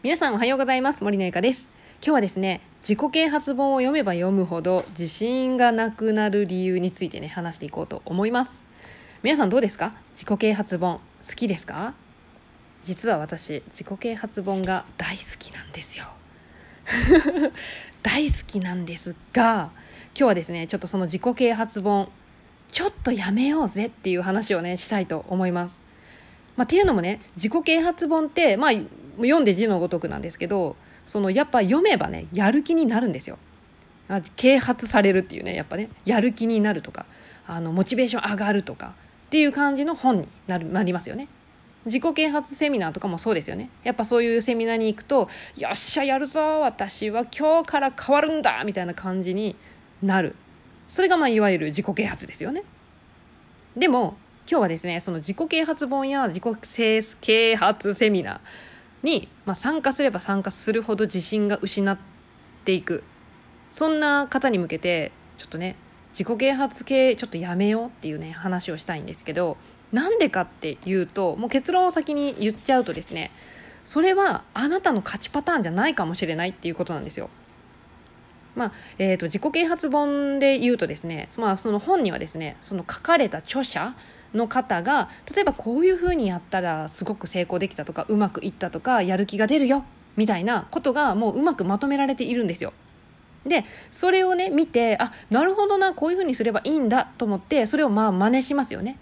皆さんおはようございます。森のゆかです。今日はですね自己啓発本を読めば読むほど自信がなくなる理由についてね話していこうと思います。皆さんどうですか？自己啓発本好きですか？実は私自己啓発本が大好きなんですよ。大好きなんですが今日はですねちょっとその自己啓発本ちょっとやめようぜっていう話をねしたいと思います。まあ、っていうのもね自己啓発本って、まあ、読んで字のごとくなんですけどそのやっぱ読めばねやる気になるんですよ。啓発されるっていうねやっぱねやる気になるとかあのモチベーション上がるとかっていう感じの本になるなりますよね。自己啓発セミナーとかもそうですよねやっぱそういうセミナーに行くと「よっしゃやるぞ私は今日から変わるんだ!」みたいな感じになるそれがまあいわゆる自己啓発ですよねでも今日はですねその自己啓発本や自己啓発セミナーに、まあ、参加すれば参加するほど自信が失っていくそんな方に向けてちょっとね自己啓発系ちょっとやめようっていうね話をしたいんですけどなんでかっていうともう結論を先に言っちゃうとですねそれはあなたの勝ちパターンじゃないかもしれないっていうことなんですよ。まあえーと、と自己啓発本で言うとですね、まあ、その本にはですねその書かれた著者の方が例えばこういうふうにやったらすごく成功できたとかうまくいったとかやる気が出るよみたいなことがもううまくまとめられているんですよ。でそれをね見てあなるほどなこういうふうにすればいいんだと思ってそれをまあ真似しますよね。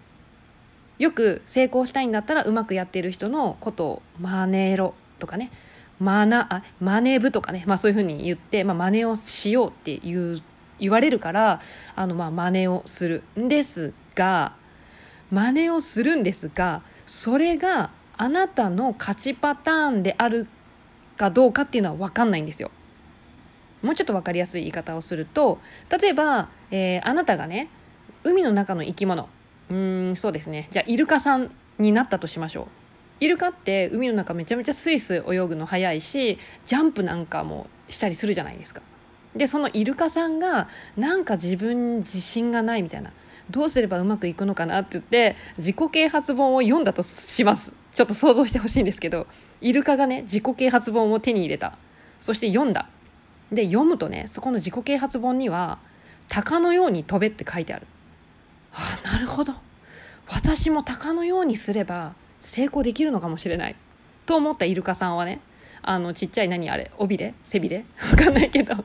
よく成功したいんだったらうまくやっている人のことを真似ろとかね真似あ真似部とかね、まあ、そういうふうに言って、まあ、真似をしようって言う言われるからあのまあ真似をするんですが真似をするんですがそれがあなたの勝ちパターンであるかどうかっていうのは分かんないんですよ。もうちょっと分かりやすい言い方をすると例えば、えー、あなたがね海の中の生き物うんそうですねじゃあイルカさんになったとしましょう。イルカって海の中めちゃめちゃスイス泳ぐの速いしジャンプなんかもしたりするじゃないですか。でそのイルカさんがなんか自分自信がないみたいなどうすればうまくいくのかなって言って自己啓発本を読んだとします。ちょっと想像してほしいんですけどイルカがね自己啓発本を手に入れた。そして読んだ。で読むとねそこの自己啓発本には「鷹のように飛べ」って書いてある。あなるほど。私も鷹のようにすれば成功できるのかもしれない。と思ったイルカさんはねあのちっちゃい何あれ尾びれ？背びれ？わかんないけど。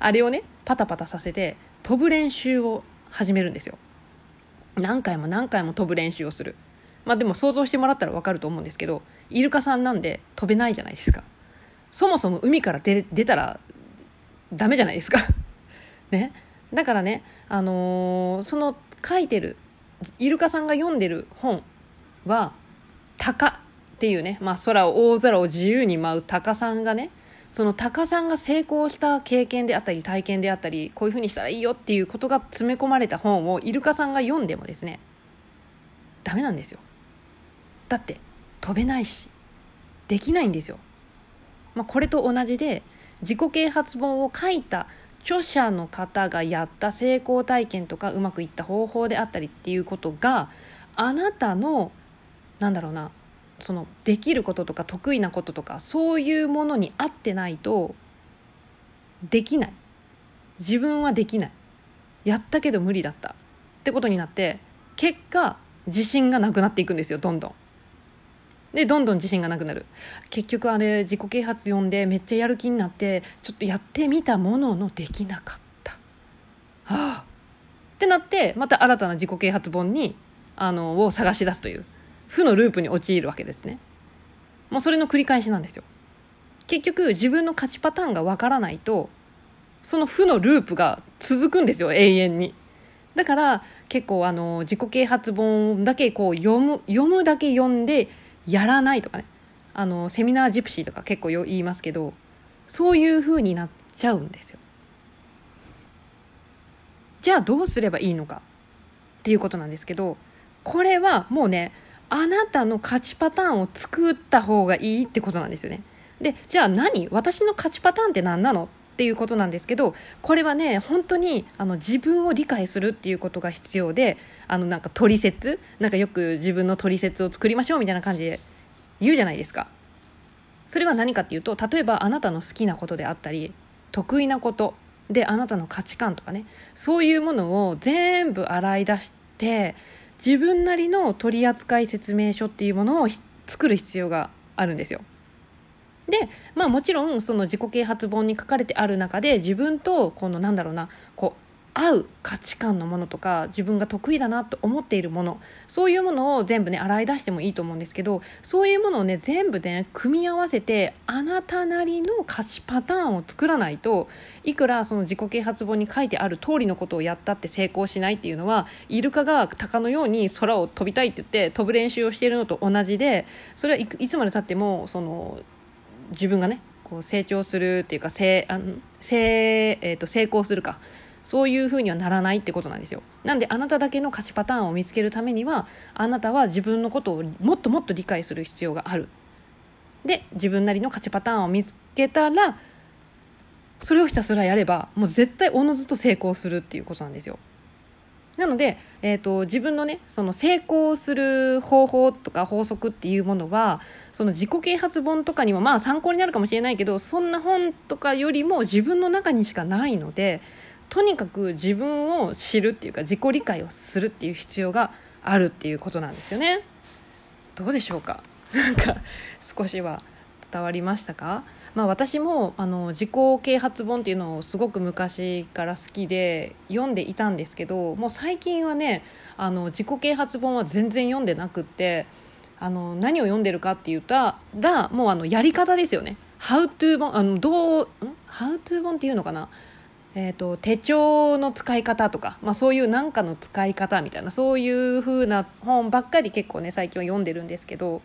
あれをねパタパタさせて飛ぶ練習を始めるんですよ。何回も何回も飛ぶ練習をする。まあでも想像してもらったら分かると思うんですけどイルカさんなんで飛べないじゃないですか。そもそも海から出たらダメじゃないですか。ね。だからねあのー、その書いてるイルカさんが読んでる本は「鷹」っていうね、まあ、空を大空を自由に舞う鷹さんがねそのタカさんが成功した経験であったり体験であったりこういうふうにしたらいいよっていうことが詰め込まれた本をイルカさんが読んでもですねダメなんですよ。だって飛べないしできないんですよ、まあ、これと同じで自己啓発本を書いた著者の方がやった成功体験とかうまくいった方法であったりっていうことがあなたのなんだろうなそのできることとか得意なこととかそういうものに合ってないとできない。自分はできない。やったけど無理だった。ってことになって結果自信がなくなっていくんですよどんどん。でどんどん自信がなくなる。結局あれ自己啓発読んでめっちゃやる気になってちょっとやってみたもののできなかった。はあってなってまた新たな自己啓発本にあのを探し出すという。負のループに陥るわけですね。もうそれの繰り返しなんですよ。結局自分の勝ちパターンがわからないとその負のループが続くんですよ永遠に。だから結構あの自己啓発本だけこう読む読むだけ読んでやらないとかね。あのセミナージプシーとか結構言いますけどそういう風になっちゃうんですよ。じゃあどうすればいいのかっていうことなんですけどこれはもうねあなたの勝ちパターンを作った方がいいってことなんですよね。でじゃあ何？私の勝ちパターンって何なの？っていうことなんですけどこれはね本当にあの自分を理解するっていうことが必要であのなんか取説なんかよく自分の取説を作りましょうみたいな感じで言うじゃないですか。それは何かっていうと例えばあなたの好きなことであったり得意なことであなたの価値観とかねそういうものを全部洗い出して自分なりの取扱説明書っていうものを作る必要があるんですよ。でまあもちろんその自己啓発本に書かれてある中で自分とこのなんだろうなこう合う価値観のものとか自分が得意だなと思っているものそういうものを全部ね洗い出してもいいと思うんですけどそういうものをね全部ね組み合わせてあなたなりの価値パターンを作らないといくらその自己啓発本に書いてある通りのことをやったって成功しないっていうのはイルカが鷹のように空を飛びたいって言って飛ぶ練習をしているのと同じでそれはいつまでたってもその自分がねこう成長するっていうか成あ成、えー、と成功するかそういうふうにはならないってことなんですよ。なんであなただけの価値パターンを見つけるためにはあなたは自分のことをもっともっと理解する必要がある。で自分なりの価値パターンを見つけたらそれをひたすらやればもう絶対おのずと成功するっていうことなんですよ。なので、えーと、自分のねその成功する方法とか法則っていうものはその自己啓発本とかにもまあ参考になるかもしれないけどそんな本とかよりも自分の中にしかないのでとにかく自分を知るっていうか自己理解をするっていう必要があるっていうことなんですよね。どうでしょうか？なんか少しは伝わりましたか、まあ、私もあの自己啓発本っていうのをすごく昔から好きで読んでいたんですけどもう最近はねあの自己啓発本は全然読んでなくってあの何を読んでるかって言ったらもうあのやり方ですよね。How to 本あのどう How to 本っていうのかな？えーと、手帳の使い方とか、まあ、そういう何かの使い方みたいなそういう風な本ばっかり結構ね最近は読んでるんですけど、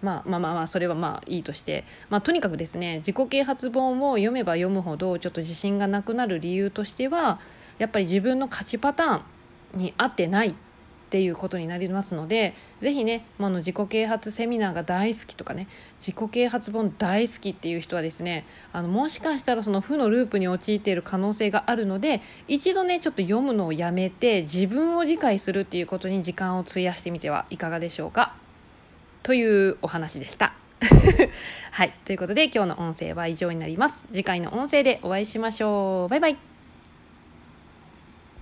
まあ、まあまあまあそれはまあいいとして、まあ、とにかくですね自己啓発本を読めば読むほどちょっと自信がなくなる理由としてはやっぱり自分の価値パターンに合ってないっっていうことになりますのでぜひね、まあ、の自己啓発セミナーが大好きとかね自己啓発本大好きっていう人はですねあのもしかしたらその負のループに陥っている可能性があるので一度ねちょっと読むのをやめて自分を理解するっていうことに時間を費やしてみてはいかがでしょうかというお話でした。はい。ということで今日の音声は以上になります。次回の音声でお会いしましょう。バイバイ。